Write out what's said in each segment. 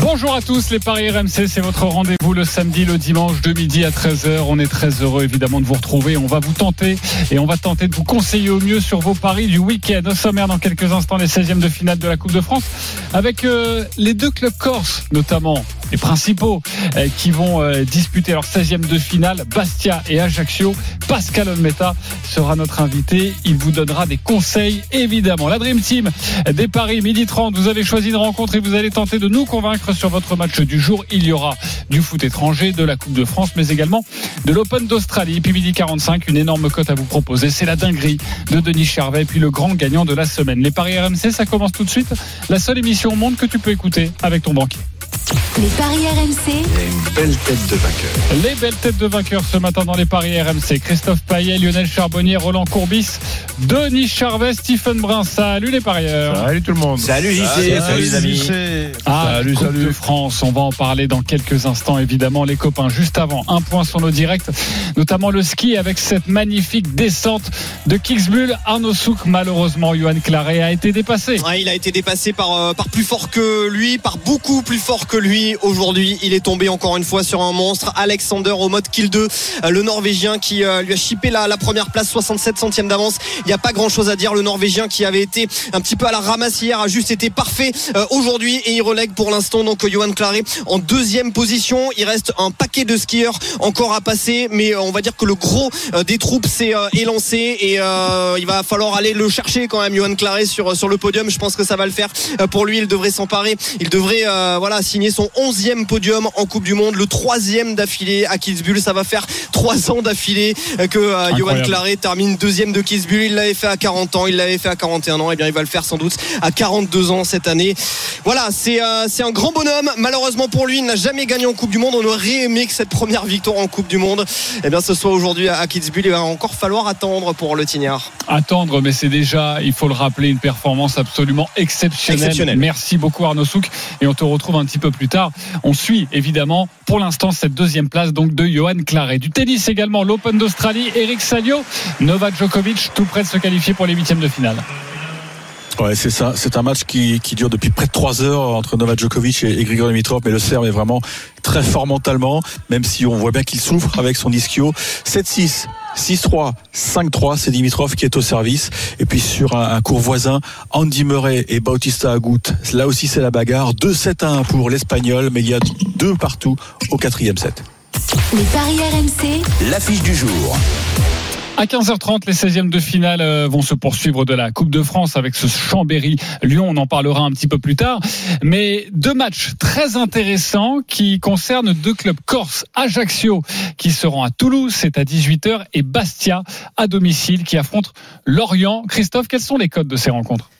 Bonjour à tous, les Paris RMC, c'est votre rendez-vous le samedi, le dimanche de midi à 13h. On est très heureux évidemment de vous retrouver. On va vous tenter et on va tenter de vous conseiller au mieux sur vos paris du week-end. Au sommaire dans quelques instants, les 16e de finale de la Coupe de France avec euh, les deux clubs corses notamment les principaux euh, qui vont euh, disputer leur 16e de finale, Bastia et Ajaccio. Pascal Olmeta sera notre invité. Il vous donnera des conseils, évidemment. La Dream Team des Paris, midi 30. Vous avez choisi une rencontre et vous allez tenter de nous convaincre sur votre match du jour. Il y aura du foot étranger, de la Coupe de France, mais également de l'Open d'Australie. puis midi 45, une énorme cote à vous proposer. C'est la dinguerie de Denis Charvet, puis le grand gagnant de la semaine. Les Paris RMC, ça commence tout de suite. La seule émission au monde que tu peux écouter avec ton banquier. Les paris RMC. Il y a une belle tête de vainqueur. Les belles têtes de vainqueurs ce matin dans les paris RMC. Christophe Payet, Lionel Charbonnier, Roland Courbis, Denis Charvet, Stephen Brun. Salut les parieurs. Salut tout le monde. Salut JC, salut, les amis. Ah, Salut, Coupe salut. de France, on va en parler dans quelques instants évidemment les copains. Juste avant, un point sur nos directs, notamment le ski avec cette magnifique descente de Kitzbühel. Arnaud Souk, malheureusement, Johan Claret a été dépassé. Ouais, il a été dépassé par, euh, par plus fort que lui, par beaucoup plus fort que lui. Aujourd'hui, il est tombé encore une fois sur un monstre. Alexander au mode kill 2, euh, le Norvégien qui euh, lui a chippé la, première place, 67 centièmes d'avance. Il n'y a pas grand chose à dire. Le Norvégien qui avait été un petit peu à la ramasse hier a juste été parfait euh, aujourd'hui et il relègue pour l'instant donc Johan Claret en deuxième position. Il reste un paquet de skieurs encore à passer, mais on va dire que le gros des troupes s'est élancé et il va falloir aller le chercher quand même Johan Claret sur, sur le podium. Je pense que ça va le faire pour lui. Il devrait s'emparer. Il devrait voilà signer son onzième podium en Coupe du Monde, le troisième d'affilée à Kitzbühel. Ça va faire trois ans d'affilée euh, que euh, Johan. Claret termine deuxième de Kitzbühel. Il l'avait fait à 40 ans, il l'avait fait à 41 ans. Et bien il va le faire sans doute à 42 ans cette année. Voilà, c'est euh, c'est un grand bonhomme. Malheureusement pour lui, il n'a jamais gagné en Coupe du Monde. On aurait aimé que cette première victoire en Coupe du Monde, eh bien ce soit aujourd'hui à à Kitzbühel. Il va encore falloir attendre pour le Tignard. attendre, mais c'est déjà, il faut le rappeler, une performance absolument exceptionnelle. Exceptionnelle. Merci beaucoup Arnaud Souk et on te retrouve un petit peu plus tard. On suit évidemment pour l'instant cette deuxième place donc de Johan Claret. Du tennis également, l'Open d'Australie, Eric Salio, Novak Djokovic tout près de se qualifier pour les huitièmes de finale. Ouais, c'est ça. C'est un match qui, qui dure depuis près de trois heures entre Novak Djokovic et, et Grigor Dimitrov, mais le Serbe est vraiment très fort mentalement, même si on voit bien qu'il souffre avec son ischio. 7-6. 6-3, 5-3, c'est Dimitrov qui est au service. Et puis sur un, un court voisin, Andy Murray et Bautista Agut. Là aussi c'est la bagarre. 2-7 à 1 pour l'Espagnol, mais il y a deux partout au quatrième set. Les paris RMC. L'affiche du jour. À 15h30, les 16e de finale euh, vont se poursuivre de la Coupe de France avec ce Chambéry-Lyon. On en parlera un petit peu plus tard. Mais deux matchs très intéressants qui concernent deux clubs corse. Ajaccio qui seront à Toulouse, c'est à 18h, et Bastia à domicile qui affronte Lorient. Christophe, quels sont les codes de ces rencontres?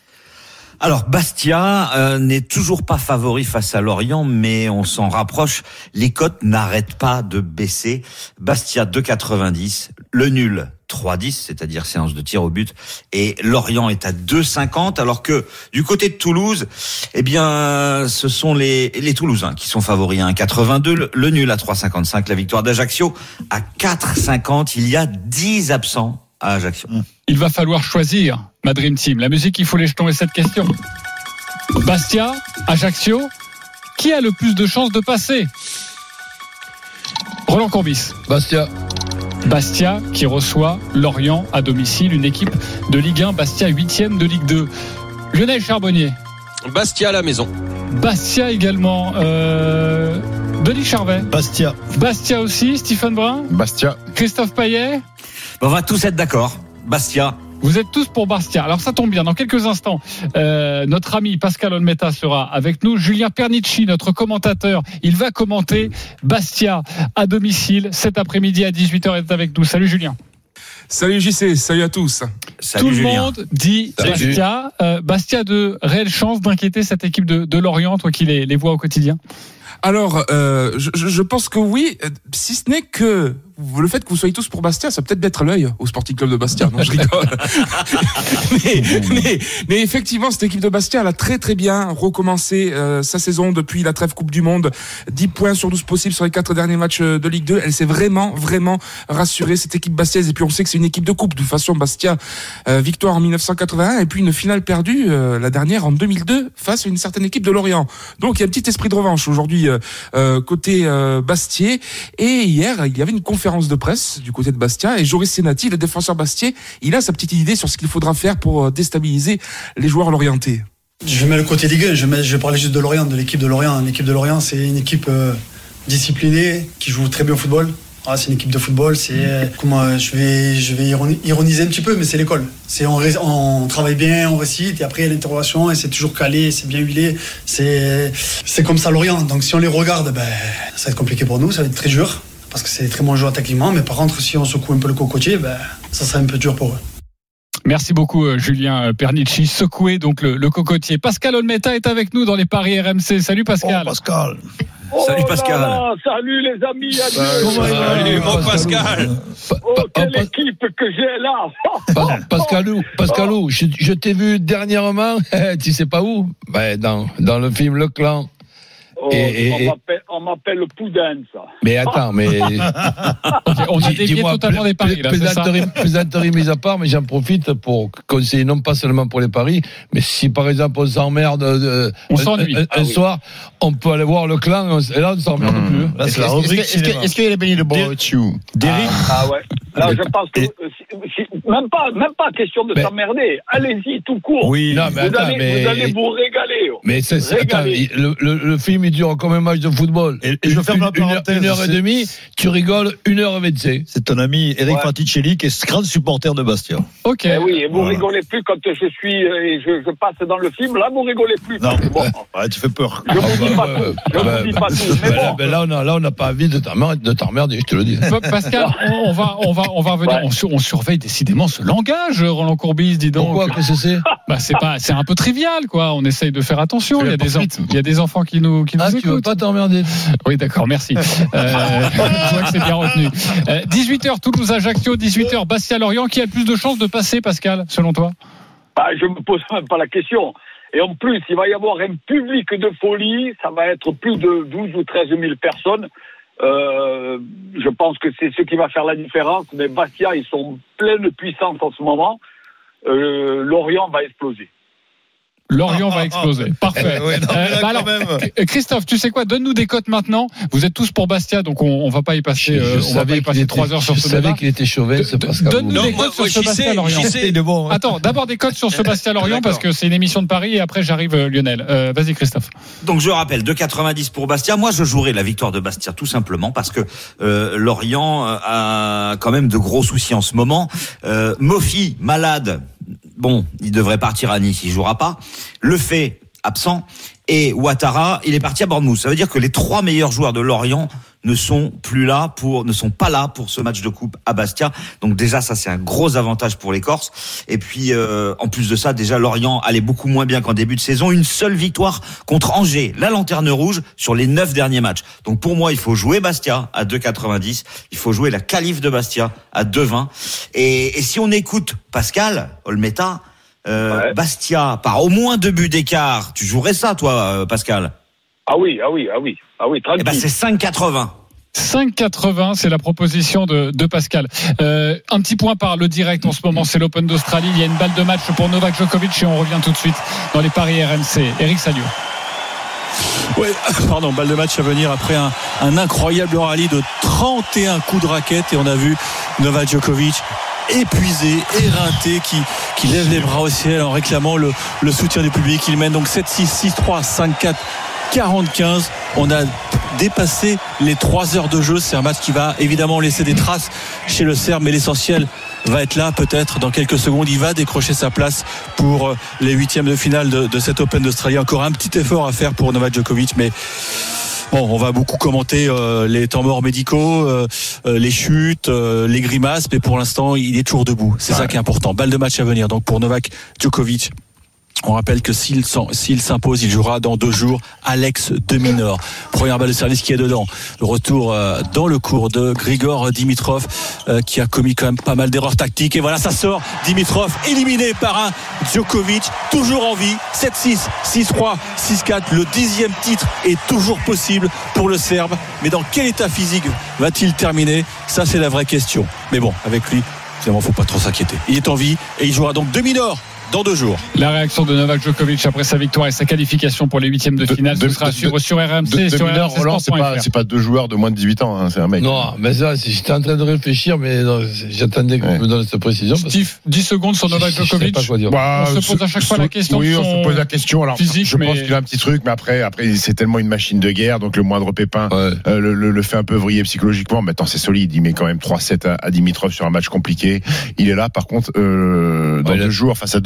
Alors Bastia euh, n'est toujours pas favori face à Lorient, mais on s'en rapproche. Les cotes n'arrêtent pas de baisser. Bastia 2,90, le nul 3,10, c'est-à-dire séance de tir au but, et Lorient est à 2,50, alors que du côté de Toulouse, eh bien, ce sont les, les Toulousains qui sont favoris à 1,82, le, le nul à 3,55, la victoire d'Ajaccio à 4,50. Il y a 10 absents à Ajaccio. Il va falloir choisir, ma Dream Team. La musique, il faut les jetons et cette question. Bastia, Ajaccio, qui a le plus de chances de passer? Roland Courbis. Bastia. Bastia qui reçoit Lorient à domicile, une équipe de Ligue 1, Bastia 8 de Ligue 2. Lionel Charbonnier, Bastia à la maison. Bastia également, euh, Denis Charvet, Bastia. Bastia aussi, Stephen Brun, Bastia. Christophe Payet. On va tous être d'accord. Bastia, Vous êtes tous pour Bastia. Alors ça tombe bien. Dans quelques instants, euh, notre ami Pascal Olmeta sera avec nous. Julien Pernici, notre commentateur, il va commenter Bastia à domicile cet après-midi à 18h est avec nous. Salut Julien. Salut JC, salut à tous. salut Tout le Julien. monde dit Salut. Bastia. Euh, Bastia a de réelles chances d'inquiéter cette équipe de, de Lorient, toi qui les, les vois au quotidien? Alors, euh, je, je pense que oui, si ce n'est que le fait que vous soyez tous pour Bastia, ça peut peut-être mettre l'œil au Sporting Club de Bastia. Non, je rigole. mais, mais, mais, effectivement, cette équipe de Bastia, elle a très très bien recommencé euh, sa saison depuis la trêve Coupe du Monde. 10 points sur 12 possibles sur les quatre derniers matchs euh, de Ligue 2. Elle s'est vraiment, vraiment rassurée, cette équipe bastiaise. Et puis on sait que c'est une équipe de coupe. De toute façon, Bastia, euh, victoire en 1981 et puis une finale perdue, euh, la dernière en 2002, face à une certaine équipe de Lorient. Donc il y a un petit esprit de revanche aujourd'hui côté Bastier. Et hier, il y avait une conférence de presse du côté de Bastia et Joris Senati, le défenseur Bastier, il a sa petite idée sur ce qu'il faudra faire pour euh, déstabiliser les joueurs lorientais. Je vais mettre le côté Ligue 1, je vais, parler juste de Lorient, de l'équipe de Lorient. L'équipe de Lorient, c'est une équipe euh, disciplinée qui joue très bien au football. Ah, c'est une équipe de football, c'est euh, comment je vais ironiser un petit peu, mais c'est l'école. On, travaille bien, on récite et après il y a l'interrogation et c'est toujours calé, c'est bien huilé. C'est c'est comme ça Lorient. Donc si on les regarde, ben ça va être compliqué pour nous, ça va être très dur parce que c'est très bon joueur tactiquement, mais par contre, si on secoue un peu le cocotier, ben, ça serait un peu dur pour eux. Merci beaucoup euh, Julien Pernici, secoué donc le, cocotier. Pascal Olmeta est avec nous dans les paris RMC. Salut Pascal. Oh, Pascal. salut Pascal. salut les amis. Salut, mon Pascal. Oh, quelle équipe que j'ai là. Pascalou, Pascalou, je, je t'ai vu dernièrement, tu sais pas où? Ben, dans, dans le film Le Clan. Oh, on m'appelle ça. Mais attends, mais. on a dévié totalement des paris. Là, plaisanterie, mise à part, mais j'en profite pour conseiller non pas seulement pour les paris, mais si par exemple on s'emmerde euh, un, ah soir, on peut aller voir le clan, et là on s'emmerde mmh. plus. Là, c'est la rubrique. Est-ce qu'il y a les de Bordeaux Derrick Ah ouais. Là, je pense que. même, pas, même pas question de s'emmerder. Allez-y, tout court. Oui, non, mais vous, attends, allez, mais... vous allez vous régaler. Mais c'est, attends, le, le, le film, il dure comme un match de football. Et, je ferme la parenthèse. Une, heure et demie, tu rigoles une heure et vingt-cinq. C'est ton ami Eric ouais. Fraticelli qui est grand supporter de Bastia. Ok. Eh oui, et vous voilà. rigolez plus quand je suis et je, je, passe dans le film. Là, vous rigolez plus. Non, bon. ouais, tu fais peur. Je vous dis pas tout. Je vous dis pas tout. Mais bon. là, on a, là, on n'a pas envie de t'emmerder, je te le dis. Pascal, on va, on va, on va revenir. On, on, surveille décidément ce langage, Roland Courbis, dis donc. Pourquoi Qu'est-ce que c'est? Bah, c'est pas, c'est un peu trivial, quoi. On essaye de faire attention. Il y a des, il y a des enfants qui nous, qui nous ah, écoutent. Tu veux pas t'emmerder. Oui, d'accord, merci. Euh, je vois que c'est bien retenu. Euh, 18h Toulouse Ajaccio, 18h Bastia Lorient. Qui a le plus de chances de passer, Pascal, selon toi? Bah, Je me pose même pas la question. Et en plus, il va y avoir un public de folie. Ça va être plus de 12 ou 13 000 personnes. Euh, je pense que c'est ce qui va faire la différence. Mais Bastia, ils sont pleins de puissance en ce moment. Euh, Lorient va exploser. Lorient va exploser. Parfait. Ouais, non, euh, bah alors, Christophe, tu sais quoi? Donne-nous des cotes maintenant. Vous êtes tous pour Bastia, donc on, on va pas y passer. Euh, on va pas y passer trois heures sur ce débat. Je savais qu'il était ce Pascal. Donne-nous des cotes sur ce Bastia Lorient. Bon, hein. Attends, d'abord des cotes sur ce Bastia Lorient parce que c'est une émission de Paris et après j'arrive euh, Lionel. Euh, Vas-y Christophe. Donc je rappelle 2,90 pour Bastia. Moi je jouerai la victoire de Bastia tout simplement parce que euh, Lorient a quand même de gros soucis en ce moment. Euh, Mofi malade bon, il devrait partir à Nice, il jouera pas. Le fait absent et Ouattara, il est parti à Bournemouth. Ça veut dire que les trois meilleurs joueurs de Lorient ne sont plus là pour, ne sont pas là pour ce match de coupe à Bastia. Donc déjà, ça c'est un gros avantage pour les Corses. Et puis euh, en plus de ça, déjà Lorient allait beaucoup moins bien qu'en début de saison. Une seule victoire contre Angers, la lanterne rouge sur les neuf derniers matchs. Donc pour moi, il faut jouer Bastia à 2,90. Il faut jouer la qualif de Bastia à 2,20. Et, et si on écoute Pascal Olmeta, euh, ouais. Bastia par au moins deux buts d'écart, tu jouerais ça, toi, Pascal? Ah oui, ah oui, ah oui, ah oui. Eh ben c'est 5,80. 5,80, c'est la proposition de, Pascal. Euh, un petit point par le direct en ce moment, c'est l'Open d'Australie. Il y a une balle de match pour Novak Djokovic et on revient tout de suite dans les paris RMC. Eric Salio. Oui, pardon, balle de match à venir après un, incroyable rallye de 31 coups de raquette et on a vu Novak Djokovic épuisé, éreinté, qui, qui lève les bras au ciel en réclamant le, le soutien du public. Il mène donc 7-6, 6-3, 5-4. 45. On a dépassé les 3 heures de jeu. C'est un match qui va évidemment laisser des traces chez le Serbe, mais l'essentiel va être là peut-être dans quelques secondes. Il va décrocher sa place pour les huitièmes de finale de, de cet Open d'Australie. Encore un petit effort à faire pour Novak Djokovic, mais Bon, on va beaucoup commenter euh, les temps morts médicaux, euh, euh, les chutes, les grimaces, mais pour l'instant, il est toujours debout. C'est ouais. ça qui est important. Balle de match à venir. Donc pour Novak Djokovic, On rappelle que s'il s'impose, il jouera dans deux jours Alex Deminor. Première balle de service qui est dedans. Le retour euh, dans le cours de Grigor Dimitrov euh, qui a commis quand même pas mal d'erreurs tactiques. Et voilà, ça sort. Dimitrov éliminé par un Djokovic, toujours en vie. 7-6, 6-3, 6-4. Le dixième titre est toujours possible pour le Serbe. Mais dans quel état physique va-t-il terminer? Ça, c'est la vraie question. Mais bon, avec lui, finalement, faut pas trop s'inquiéter. Il est en vie et il jouera donc demi-nord dans deux jours. La réaction de Novak Djokovic après sa victoire et sa qualification pour les huitièmes de finale, ce sera suivre sur RMC sur mineur, Roland, c'est pas, RMC c'est pas deux joueurs de moins de 18 ans, hein, c'est un mec. Non, mais ça, j'étais en train de réfléchir, mais j'attendais qu'on me donne cette précision. parce que Steve, 10 secondes sur Novak je- je sais Djokovic. pas quoi dire. Bah, on se pose à chaque fois la question. Oui, on se pose la question. Alors, physique, je pense qu'il a un petit truc, mais après, après, c'est tellement une machine de guerre, donc le moindre pépin Ouais. euh, le, le- le fait un peu vriller psychologiquement. Maintenant, c'est solide. Il met quand même 3-7 à, à Dimitrov sur un match compliqué. Il est là, par contre, euh, dans deux jours face à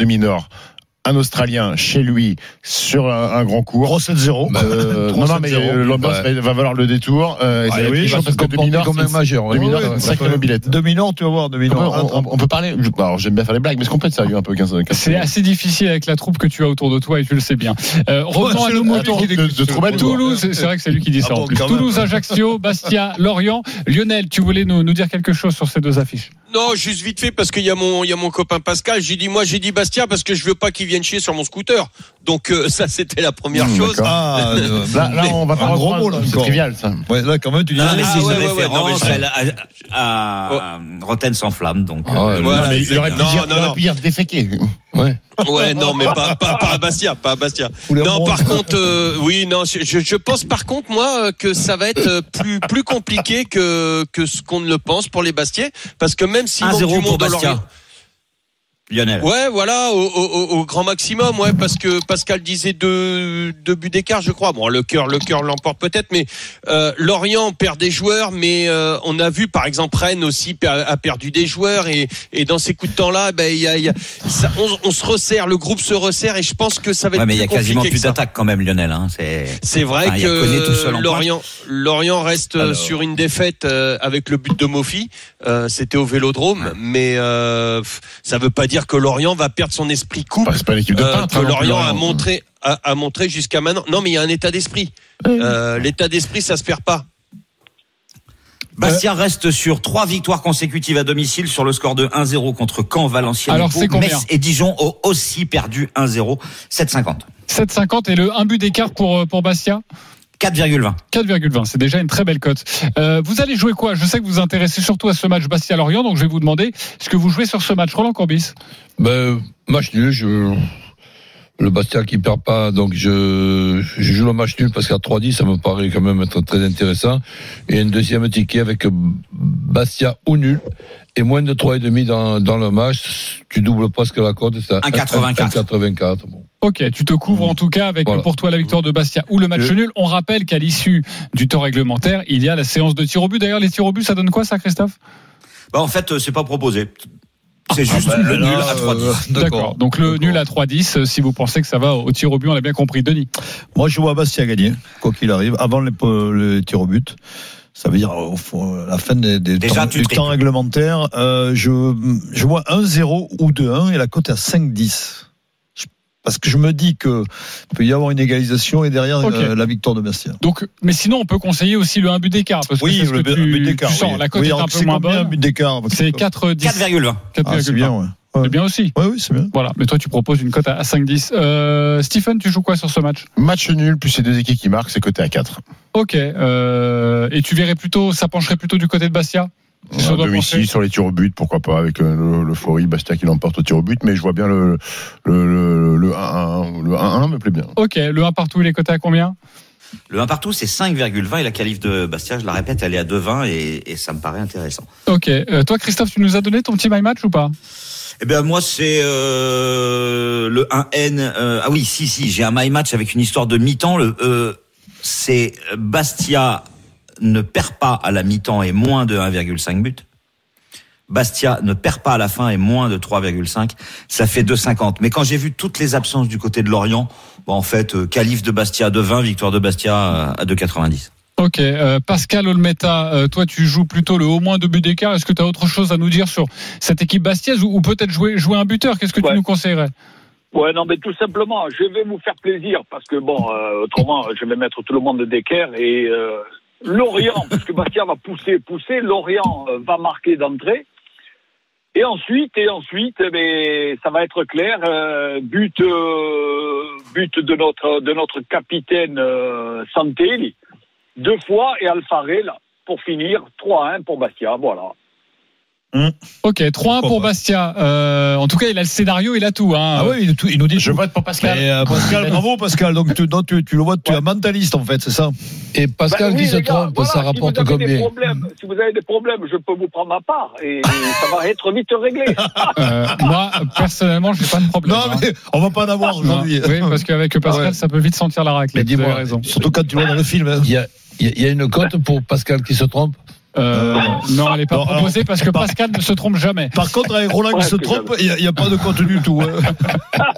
Un Australien chez lui sur un, un grand cours. 3-7-0. Euh, non, non, mais euh, l'ambiance va, va valoir le détour. Euh, et Ah ça oui, méchant parce que comme un c'est- majeur. ouais. Ouais, ouais, sacrée ouais. mobilette. Tu vas voir, On, demi-nord. on- on peut parler. je- Alors, j'aime bien faire des blagues, mais est-ce qu'on peut être sérieux un peu 15 15 C'est assez difficile avec la troupe que tu as autour de toi et tu le sais bien. Euh, revenons Ouais, à nos moutons. de-. Toulouse, c'est vrai que c'est lui qui dit ça Ah en bon, plus. quand même. Toulouse, Ajaccio, Bastia, Lorient. Lionel, tu voulais nous, nous dire quelque chose sur ces deux affiches? Non, juste vite fait parce qu'il y a mon il y a mon copain Pascal. J'ai dit moi j'ai dit Bastia parce que je veux pas qu'il vienne chier sur mon scooter. Donc euh, ça c'était la première Mmh, chose. Ah, euh, Là, là, on va pas un gros mot, là, C'est trivial, ça. Ouais, là, quand même, tu dis. Non, mais Ah, c'est ouais, ouais, ouais, non, mais à, à, à Rotten sans flamme, donc. Ah ouais, euh, Voilà, mais il aurait pu non, dire, non, non. pu dire déféqué. Ouais. Ouais, non, mais pas, pas, pas à Bastia, pas à Bastia. Non, par contre, euh, oui, non, je, je- pense par contre moi euh, que ça va être euh, plus plus compliqué que que ce qu'on ne le pense pour les Bastiais, parce que même si 1-0 du pour monde Bastia. Lionel. Ouais, voilà, au, au- au- grand maximum, ouais, parce que Pascal disait deux, deux buts d'écart, je crois. Bon, le cœur, le cœur l'emporte peut-être, mais euh, Lorient perd des joueurs, mais euh, on a vu, par exemple, Rennes aussi a perdu des joueurs, et, et dans ces coups de temps-là, ben, il y a, y a- ça- on, on se resserre, le groupe se resserre, et je pense que ça va être Ouais, mais il y a quasiment plus d'attaque quand même, Lionel. Hein. C'est. C'est vrai Enfin, tout seul que en Lorient, Lorient reste euh, Alors. sur une défaite euh, avec le but de Mofi. Euh, C'était au Vélodrome, mais euh, ça veut pas dire que Lorient va perdre son esprit coupe. Bah, c'est pas l'équipe de euh, peintre. que hein, Lorient a Lorient. montré, a, a montré jusqu'à maintenant. Non, mais il y a un état d'esprit. Euh, L'état d'esprit, ça se perd pas. Bastia reste sur trois victoires consécutives à domicile sur le score de 1-0 contre Caen, Valenciennes, Alors, et Pau. Metz et Dijon ont aussi perdu 1-0, 7,50. 7,50 et le 1 but d'écart pour, euh, pour Bastia? 4,20. 4,20, c'est déjà une très belle cote. Euh, vous allez jouer quoi? Je sais que vous vous intéressez surtout à ce match Bastia-Lorient, donc je vais vous demander ce que vous jouez sur ce match. Roland Corbis Ben, match nul, je, le Bastia qui perd pas, donc je, je joue le match nul parce qu'à 3-10, ça me paraît quand même être très intéressant. Et un deuxième ticket avec Bastia ou nul. Et moins de 3,5 dans, dans le match, tu doubles presque la cote, c'est à 1,84. 1,84. Bon. Ok, tu te couvres en tout cas avec Voilà. pour toi la victoire de Bastia ou le match Je- nul. On rappelle qu'à l'issue du temps réglementaire, il y a la séance de tir au but. D'ailleurs, les tirs au but, ça donne quoi ça, Christophe? Bah, en fait, euh, c'est pas proposé. C'est juste bah, le là, nul à 3-10. euh, D'accord. Donc le nul à 3-10, euh, si vous pensez que ça va au tir au but, on l'a bien compris. Denis? Moi, je vois Bastia gagner, quoi qu'il arrive, avant les, les tirs au but. Ça veut dire au fond, la fin des, des Déjà, temps, du temps réglementaire. Euh, je, je vois 1-0 ou 2-1 et la cote est à 5-10. Je- Parce que je me dis que peut y avoir une égalisation et derrière Ok. euh, la victoire de Bastia. Donc, mais sinon, on peut conseiller aussi le 1 but d'écart parce que c'est ce le que but- tu, but d'écart. oui. La cote Oui, est un peu moins bonne. un but d'écart C'est 4 10 4,20. 4,20. Ah, c'est bien, ouais. C'est bien aussi. Oui, oui, c'est bien. Voilà. Mais toi, tu proposes une cote à à 5-10. Euh, Stephen, tu joues quoi sur ce match? Match nul, plus ces deux équipes qui marquent, c'est coté à 4. Ok. Euh, et tu verrais plutôt, ça pencherait plutôt du côté de Bastia? Doit domicile, sur les tirs au but, pourquoi pas, avec euh, le- l'euphorie, Bastia qui l'emporte au tir au but, mais je vois bien le, le, le, le 1-1. Le 1-1 me plaît bien. Ok. Le 1 partout, il est coté à combien? Le 1 partout, c'est 5,20 et la qualif de Bastia, je la répète, elle est à 2,20 et, et ça me paraît intéressant. Ok. Euh, toi, Christophe, tu nous as donné ton petit my match ou pas? Eh bien, moi, c'est euh, le 1N. euh, ah oui, si, si, j'ai un my match avec une histoire de mi-temps. Le, euh, c'est Bastia ne perd pas à la mi-temps et moins de 1,5 but. Bastia ne perd pas à la fin et moins de 3,5. Ça fait 2,50. Mais quand j'ai vu toutes les absences du côté de Lorient, bon, en fait, euh, qualif de Bastia à 2,20, victoire de Bastia euh, à 2,90. Ok. Euh, Pascal Olmeta, euh, toi, tu joues plutôt le au moins deux buts d'écart. Est-ce que tu as autre chose à nous dire sur cette équipe bastiaise ou, ou peut-être jouer, jouer un buteur? Qu'est-ce que tu nous conseillerais? Ouais, non, mais tout simplement, je vais vous faire plaisir parce que bon, euh, autrement, je vais mettre tout le monde d'équerre et Lorient, parce que Bastia va pousser, pousser, Lorient va marquer d'entrée. Et ensuite, et ensuite, eh ben, ça va être clair. euh, but, euh, but de notre de notre capitaine euh, Santelli, deux fois et Alfarel pour finir 3-1 pour Bastia. Voilà. Ok, 3-1 pour Bastia. Euh, en tout cas, il a le scénario, il a tout. Hein. Ah oui, il, tout- il nous dit. Je vote pour Pascal. Mais, euh, Pascal, bravo Pascal. Donc tu, donc, tu, tu le vois, tu es un mentaliste en fait, c'est ça? Et Pascal Ben oui, qui se les gars, trompe, voilà, ça si rapporte combien problèmes, Si vous avez des problèmes, je peux vous prendre ma part et ça va être vite réglé. Euh, moi, personnellement, j'ai pas de problème. Non, hein. mais on va pas en avoir aujourd'hui. Oui, parce qu'avec Pascal, Ouais. ça peut vite sentir la raclette. Mais dis-moi, raison. Surtout quand tu vois dans le film. hein. Il y a, il y a- il y a une cote pour Pascal qui se trompe Euh, non, elle n'est pas Non, proposée parce que Pascal ne se trompe jamais. Par contre, avec Roland qui se trompe, il n'y a, pas de compte du tout. hein.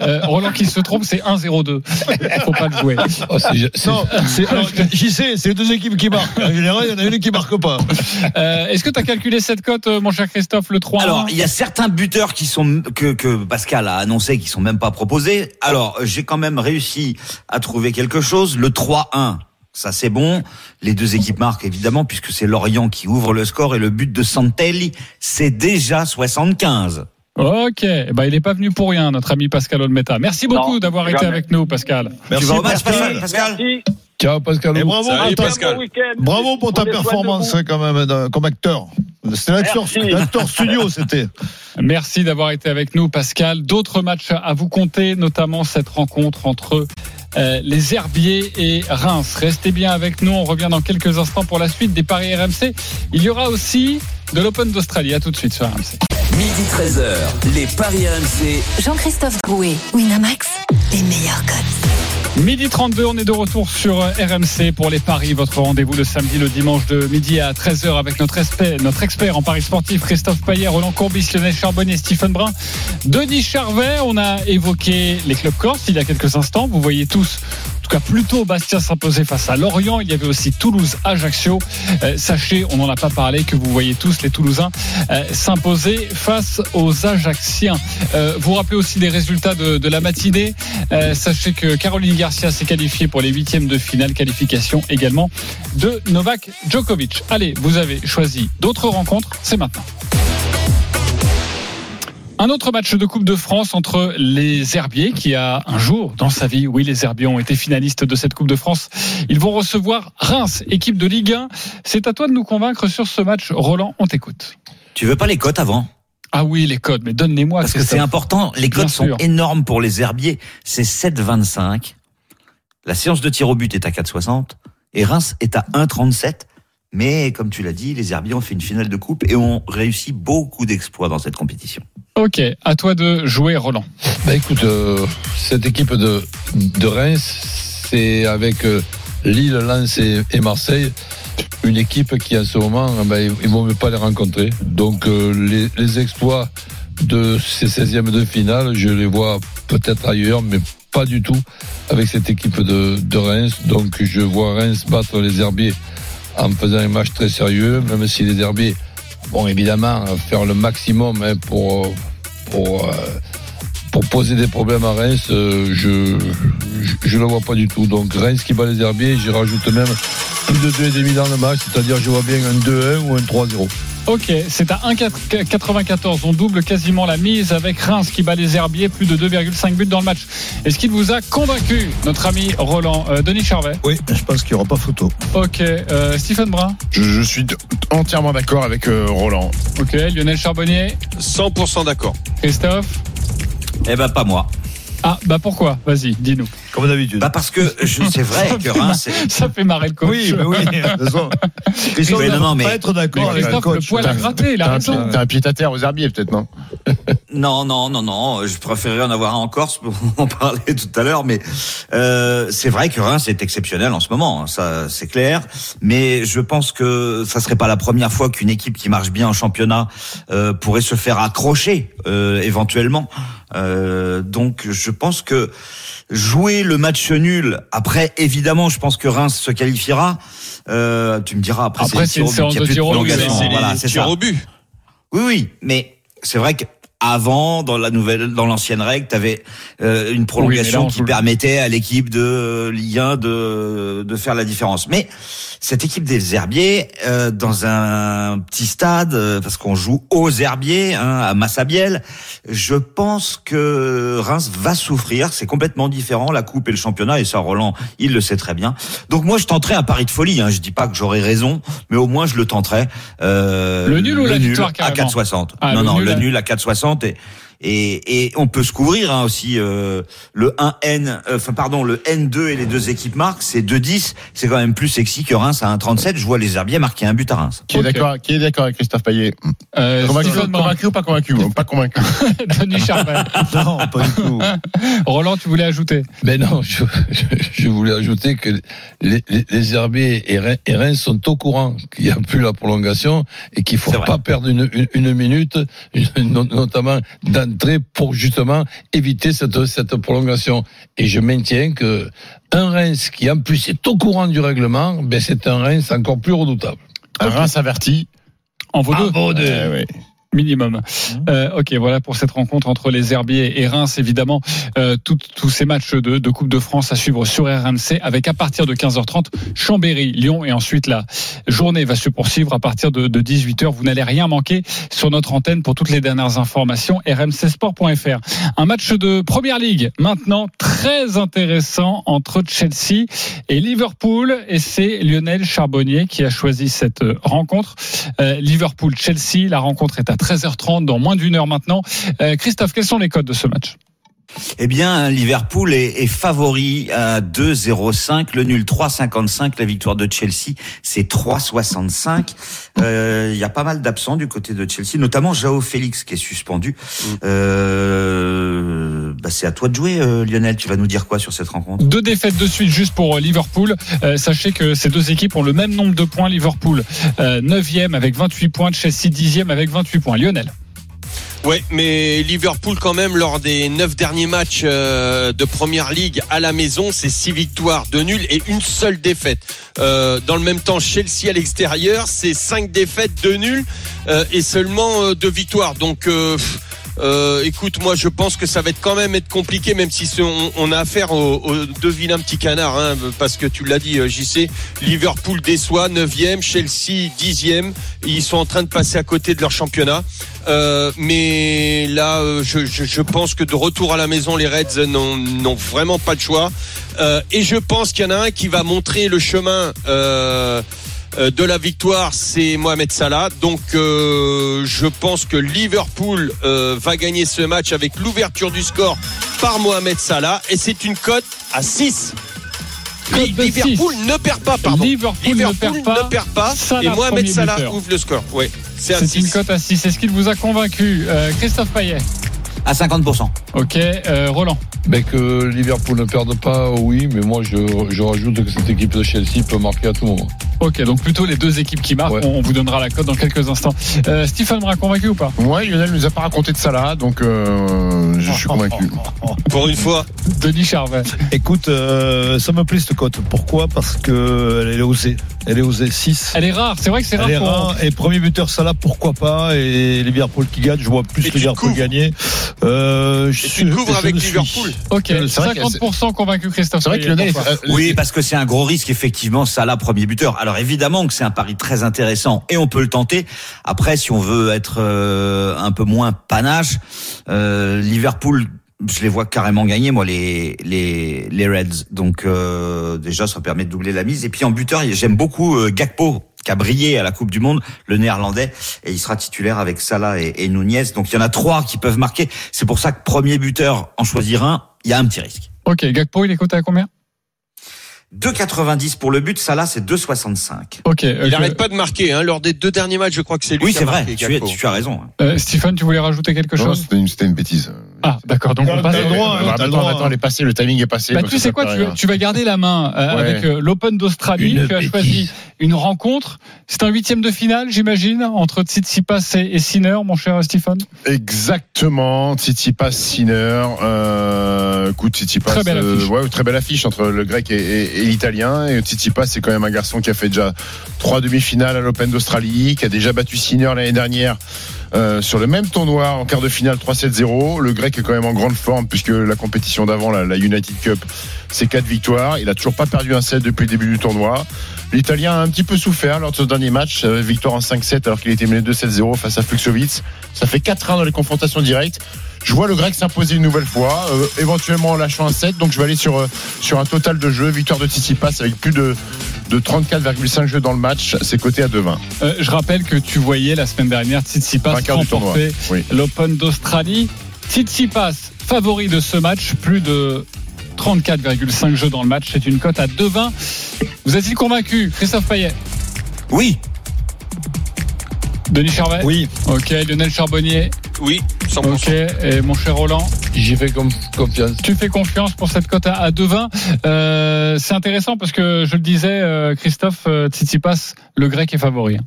Euh, Roland qui se trompe, c'est 1-0-2. Faut pas le jouer. Oh, Non, alors, j'y sais, c'est les deux équipes qui marquent. En général, il y en a une qui marque pas. Euh, Est-ce que tu as calculé cette cote, euh, mon cher Christophe, le 3 Alors, il y a certains buteurs qui sont que, que Pascal a annoncé qui sont même pas proposés. Alors, j'ai quand même réussi à trouver quelque chose. Le 3-1, ça c'est bon. Les deux équipes marquent évidemment puisque c'est Lorient qui ouvre le score et le but de Santelli, c'est déjà 75. Ok, Eh ben, il n'est pas venu pour rien, notre ami Pascal Olmeta. Merci beaucoup d'avoir été avec nous, Pascal. Merci, tu vas au match, Pascal. Pascal, Pascal Merci. Ciao Pascal. Et bravo, Salut, pour ta- Pascal. Bravo pour ta performance hein, quand même comme acteur. C'était l'acteur studio, c'était. Merci d'avoir été avec nous, Pascal. D'autres matchs à vous compter, notamment cette rencontre entre euh, les Herbiers et Reims. Restez bien avec nous. On revient dans quelques instants pour la suite des paris RMC. Il y aura aussi de l'Open d'Australie. À tout de suite sur RMC. Midi 13h, les Paris RMC. Jean-Christophe Drouet, Winamax, les meilleurs codes. Midi 32, on est de retour sur euh, RMC pour les paris. Votre rendez-vous le samedi, le dimanche de midi à 13h avec notre expert, notre expert en paris sportif, Christophe Payet, Roland Courbis, Lionel Charbonnier, Stephen Brun, Denis Charvet. On a évoqué les clubs corses il y a quelques instants. Vous voyez tous, en tout cas plutôt Bastia s'imposer face à Lorient. Il y avait aussi Toulouse-Ajaccio. Euh, sachez, on n'en a pas parlé, que vous voyez tous les Toulousains euh, s'imposer face aux Ajacciens. Vous rappelez aussi les résultats de, de la matinée. Sachez que Caroline Garcia s'est qualifiée pour les huitièmes de finale, qualification également de Novak Djokovic. Allez, vous avez choisi d'autres rencontres, c'est maintenant. Un autre match de Coupe de France entre les Herbiers qui a un jour dans sa vie, oui les Herbiers ont été finalistes de cette Coupe de France. Ils vont recevoir Reims, équipe de Ligue 1. C'est à toi de nous convaincre sur ce match. Roland, on t'écoute. Tu veux pas les cotes avant? Ah oui, les codes, mais donne-les-moi. Parce que c'est important, les cotes sont énormes pour les herbiers. C'est 7,25. La séance de tir au but est à 4,60 et Reims est à 1,37. Mais comme tu l'as dit, les herbiers ont fait une finale de coupe et ont réussi beaucoup d'exploits dans cette compétition. Ok, à toi de jouer, Roland. Bah écoute, euh, cette équipe de, de Reims, c'est avec euh, Lille, Lens et, et Marseille, une équipe qui en ce moment, ben, ils vont même pas les rencontrer. Donc euh, les, les exploits de ces 16e de finale, je les vois peut-être ailleurs, mais pas du tout avec cette équipe de, Reims. Donc je vois Reims battre les Herbiers en faisant un match très sérieux, même si les Herbiers Bon, évidemment, faire le maximum hein, euh, pour poser des problèmes à Reims, euh, je je ne le vois pas du tout. Donc Reims qui bat les herbiers, j'y rajoute même plus de 2,5 dans le match, c'est-à-dire je vois bien un 2-1 ou un 3-0. Ok, c'est à 1,94. On double quasiment la mise avec Reims qui bat les Herbiers, plus de 2,5 buts dans le match. Est-ce qu'il vous a convaincu, notre ami Roland Euh, Denis Charvet? Oui, je pense qu'il n'y aura pas photo. Ok, euh, Stephen Brun? Je, je suis entièrement d'accord avec euh, Roland. Ok, Lionel Charbonnier? 100% d'accord. Christophe? Eh ben pas moi. Ah, bah pourquoi? Vas-y, dis-nous. Comme d'habitude. Bah parce que je- c'est vrai Ça que fait Reims. Ça fait marrer le coach. Oui, mais oui, de toute façon. Christophe non, non, mais- pas être d'accord avec le Christophe, le coach. poil à gratter, il a raison. t'as un pied à terre aux herbiers, peut-être, non Non, non, non, non. Je préférerais en avoir un en Corse pour en parler tout à l'heure, mais euh, c'est vrai que Reims est exceptionnel en ce moment, hein, ça c'est clair. Mais je pense que ça serait pas la première fois qu'une équipe qui marche bien en championnat euh, pourrait se faire accrocher euh, éventuellement. Euh, donc je pense que jouer le match nul. Après, évidemment, je pense que Reims se qualifiera. Euh, tu me diras après. Après, c'est une séance de tir au but, Voilà, c'est ça. au but. Oui, oui, mais c'est vrai que avant, dans la nouvelle, dans l'ancienne règle, tu avais une prolongation on qui permettait à l'équipe de Ligue 1 de, de faire la différence. Mais cette équipe des Herbiers, euh, dans un petit stade, euh, parce qu'on joue aux Herbiers, hein, à Massabielle, je pense que Reims va souffrir. C'est complètement différent, la coupe et le championnat, et ça, Roland, il le sait très bien. Donc moi, je tenterai un pari de folie. Hein. Je dis pas que j'aurai raison, mais au moins je le tenterai. Euh, Le nul ou la victoire, à carrément? 4,60. Ah, non, le non, nul le nul à 4,60 et et, et on peut se couvrir hein, aussi euh, le 1N, euh, enfin pardon, le N2 et les deux équipes marquent, c'est 2-10, c'est quand même plus sexy que Reims à 1,37. Je vois les Herbiers marquer un but à Reims. Qui est d'accord, qui est d'accord avec Christophe Payet? Euh, convaincu, convaincu ou pas convaincu? Pas convaincu. Denis Charvet. Non, pas du tout. Roland, tu voulais ajouter? Ben non, je, je- je voulais ajouter que les, les, les Herbiers et Reims, et Reims sont au courant qu'il n'y a plus la prolongation et qu'il faut C'est vrai. pas perdre une, une, une minute, notamment d'entrée pour justement éviter cette, cette prolongation. Et je maintiens que un Reims qui en plus est au courant du règlement, ben c'est un Reims encore plus redoutable. Un Reims averti. En vaut deux. vaut deux. Eh ouais. Minimum. Euh, ok, voilà pour cette rencontre entre les Herbiers et Reims, évidemment, euh, tous ces matchs de, de Coupe de France à suivre sur RMC, avec à partir de 15h30 Chambéry, Lyon, et ensuite la journée va se poursuivre à partir de, de 18h. Vous n'allez rien manquer sur notre antenne pour toutes les dernières informations, rmcsport.fr. Un match de Première Ligue, maintenant très intéressant entre Chelsea et Liverpool, et c'est Lionel Charbonnier qui a choisi cette rencontre. Euh, Liverpool-Chelsea, la rencontre est à 13h30 dans moins d'une heure maintenant. Euh, Christophe, quels sont les codes de ce match? Eh bien, Liverpool est, est favori à 2,05, le nul 3,55, la victoire de Chelsea c'est 3,65. Euh, Il y a pas mal d'absents du côté de Chelsea, notamment Jao Félix qui est suspendu. Euh, bah, c'est à toi de jouer, euh, Lionel. Tu vas nous dire quoi sur cette rencontre? Deux défaites de suite juste pour euh, Liverpool. Euh, sachez que ces deux équipes ont le même nombre de points. Liverpool euh, 9e avec 28 points, Chelsea 10e avec 28 points. Lionel Ouais, mais Liverpool quand même lors des neuf derniers matchs euh, de Première Ligue à la maison, c'est six victoires, deux nuls et une seule défaite. Euh, dans le même temps, Chelsea à l'extérieur, c'est cinq défaites, deux nuls euh, et seulement deux victoires. Donc euh, euh, écoute, moi je pense que ça va être quand même être compliqué, même si on, a affaire aux, aux deux vilains petits canards, hein, parce que tu l'as dit, euh, JC, Liverpool déçoit, 9e, Chelsea 10e, ils sont en train de passer à côté de leur championnat. Euh, mais là, euh, je, pense que de retour à la maison, les Reds n'ont vraiment pas de choix. Et je pense qu'il y en a un qui va montrer le chemin. De la victoire, c'est Mohamed Salah. Donc, euh, je pense que Liverpool euh, va gagner ce match avec l'ouverture du score par Mohamed Salah. Et c'est une cote à 6. Cote de Liverpool ne perd pas, pardon. Liverpool ne perd pas. ne perd pas. Salah, et Mohamed Salah buteur. ouvre le score. Ouais, c'est une 6. cote à 6. Est-ce qu'il vous a convaincu Euh, Christophe Payet À 50%. Ok, euh, Roland Ben que Liverpool ne perde pas, oui, mais moi je, je rajoute que cette équipe de Chelsea peut marquer à tout moment. Ok, donc plutôt les deux équipes qui marquent. Ouais. On on vous donnera la cote dans quelques instants. Euh, Stephen Brun convaincu ou pas? Ouais, Lionel nous a pas raconté de ça là, donc euh, je suis convaincu. Pour une fois. Denis Charvet. Écoute, euh, ça me plaît cette cote. Pourquoi? Parce que elle est osée. Elle est osée 6. Elle est rare, c'est vrai que c'est rare. Elle est pour-. Et premier buteur Salah, pourquoi pas? Et Liverpool qui gagne, je vois plus Et Liverpool gagner. Euh, je tu suis- couvres je avec le suis. Liverpool. Ok, Euh, c'est vrai qu'il y a- 50% convaincu Christophe C'est vrai que Pourquoi euh, Oui, parce que c'est un gros risque, effectivement, Salah, premier buteur. Alors évidemment que c'est un pari très intéressant et on peut le tenter. Après, si on veut être euh, un peu moins panache, euh, Liverpool, je les vois carrément gagner, moi, les, les, les Reds. Donc euh, déjà, ça permet de doubler la mise. Et puis en buteur, j'aime beaucoup euh, Gakpo qui a brillé à la Coupe du Monde, le néerlandais, et il sera titulaire avec Salah et, et Nunez. Donc il y en a trois qui peuvent marquer. C'est pour ça que premier buteur, en choisir un, il y a un petit risque. Ok, Gakpo, il est coté à combien? 2,90 pour le but, Salah c'est 2,65. Ok, euh, Il je- n'arrête pas de marquer. Hein. Lors des deux derniers matchs, je crois que c'est lui Oui, qui c'est a vrai, marqué. tu, es- Gakpo. tu as raison. euh, Stephen, tu voulais rajouter quelque Non, chose? c'était une, c'était une bêtise. Ah, d'accord, donc on passe T'as le droit, Bah, attends, droit. attends, elle est passée, le timing est passé. Bah, tu sais quoi, à tu, vas garder la main euh, Ouais. avec euh, l'Open d'Australie. Une Tu as choisi une rencontre. C'est un huitième de finale, j'imagine, entre Tsitsipas et, et Sinner, mon cher Stephen. Exactement, Tsitsipas Sinner. Euh, écoute, Tsitsipas, Très belle affiche. ouais, très belle affiche entre le grec et, et- et l'italien. Et Tsitsipas, c'est quand même un garçon qui a fait déjà trois demi-finales à l'Open d'Australie, qui a déjà battu Sinner l'année dernière Euh, sur le même tournoi, en quart de finale 3-7-0, le grec est quand même en grande forme puisque la compétition d'avant, la, la United Cup, c'est quatre victoires. Il a toujours pas perdu un set depuis le début du tournoi. L'Italien a un petit peu souffert lors de ce dernier match, euh, victoire en 5-7 alors qu'il était mené 2-7-0 face à Fluxovic. Ça fait 4-1 dans les confrontations directes. Je vois le grec s'imposer une nouvelle fois, euh, éventuellement en lâchant un set. Donc je vais aller sur, euh, sur un total de jeux, victoire de Tsitsipas avec plus de, de 34,5 jeux dans le match. C'est coté à 2-20. Euh, je rappelle que tu voyais la semaine dernière Tsitsipas Vainqueur du tournoi, remporter oui. l'Open d'Australie. Tsitsipas, favori de ce match, plus de 34,5 jeux dans le match. C'est une cote à 2,20. Vous êtes-il convaincu, Christophe Payet? Oui. Denis Charvet? Oui. Ok, Lionel Charbonnier Oui, 100%. Ok, et mon cher Roland J'y fais confiance. Tu fais confiance pour cette cote à, à 2,20. Euh, c'est intéressant parce que je le disais, euh, Christophe euh, Tsitsipas, le grec est favori.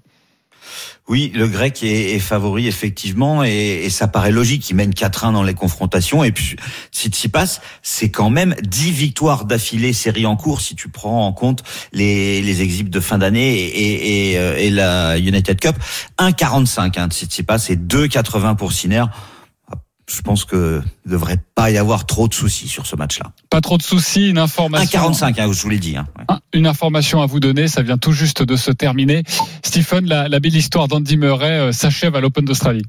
Oui, le grec est, favori effectivement et, ça paraît logique. Il mène 4-1 dans les confrontations et puis Tsitsipas, c'est quand même 10 victoires d'affilée série en cours si tu prends en compte les, les exhibs de fin d'année et, et, et, euh, la United Cup. 1,45 hein, Tsitsipas et 2,80 pour Sinner. Je pense que il devrait pas y avoir trop de soucis sur ce match-là. Pas trop de soucis, une information. 1,45 hein, je vous l'ai dit. Hein. Ouais. Une information à vous donner, ça vient tout juste de se terminer. Stephen, la, la belle histoire d'Andy Murray euh, s'achève à l'Open d'Australie.